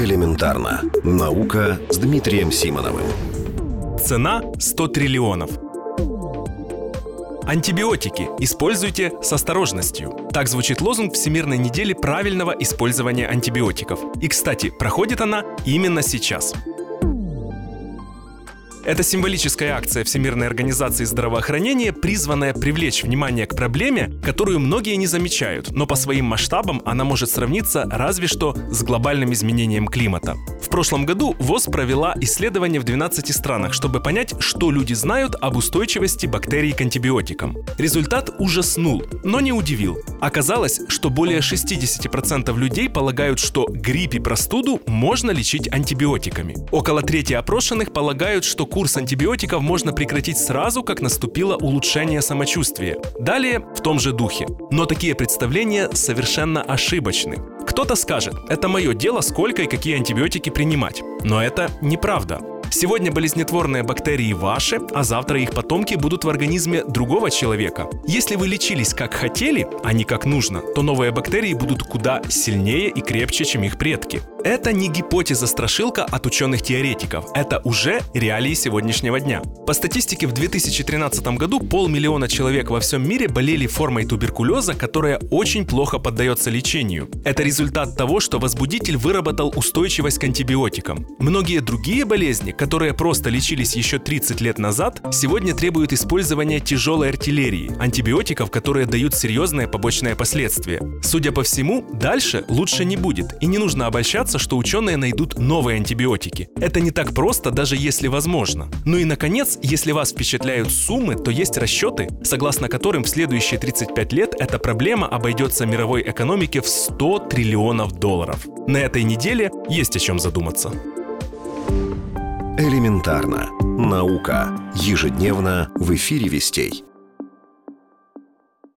Элементарно. Наука с Дмитрием Симоновым. Цена 100 триллионов. Антибиотики используйте с осторожностью. Так звучит лозунг Всемирной недели правильного использования антибиотиков. И, кстати, проходит она именно сейчас. Это символическая акция Всемирной организации здравоохранения, призванная привлечь внимание к проблеме, которую многие не замечают, но по своим масштабам она может сравниться разве что с глобальным изменением климата. В прошлом году ВОЗ провела исследование в 12 странах, чтобы понять, что люди знают об устойчивости бактерий к антибиотикам. Результат ужаснул, но не удивил. Оказалось, что более 60% людей полагают, что грипп и простуду можно лечить антибиотиками. Около трети опрошенных полагают, что курс антибиотиков можно прекратить сразу, как наступило улучшение самочувствия. Далее в том же духе. Но такие представления совершенно ошибочны. Кто-то скажет, это мое дело, сколько и какие антибиотики принимать. Но это неправда. Сегодня болезнетворные бактерии ваши, а завтра их потомки будут в организме другого человека. Если вы лечились как хотели, а не как нужно, то новые бактерии будут куда сильнее и крепче, чем их предки. Это не гипотеза-страшилка от ученых-теоретиков, это уже реалии сегодняшнего дня. По статистике в 2013 году полмиллиона человек во всем мире болели формой туберкулеза, которая очень плохо поддается лечению. Это результат того, что возбудитель выработал устойчивость к антибиотикам. Многие другие болезни, которые просто лечились еще 30 лет назад, сегодня требуют использования тяжелой артиллерии, антибиотиков, которые дают серьезные побочные последствия. Судя по всему, дальше лучше не будет, и не нужно обольщаться что ученые найдут новые антибиотики. Это не так просто, даже если возможно. Ну и наконец, если вас впечатляют суммы, то есть расчеты, согласно которым в следующие 35 лет эта проблема обойдется мировой экономике в 100 триллионов долларов. На этой неделе есть о чем задуматься. Элементарно. Наука. Ежедневно в эфире вестей.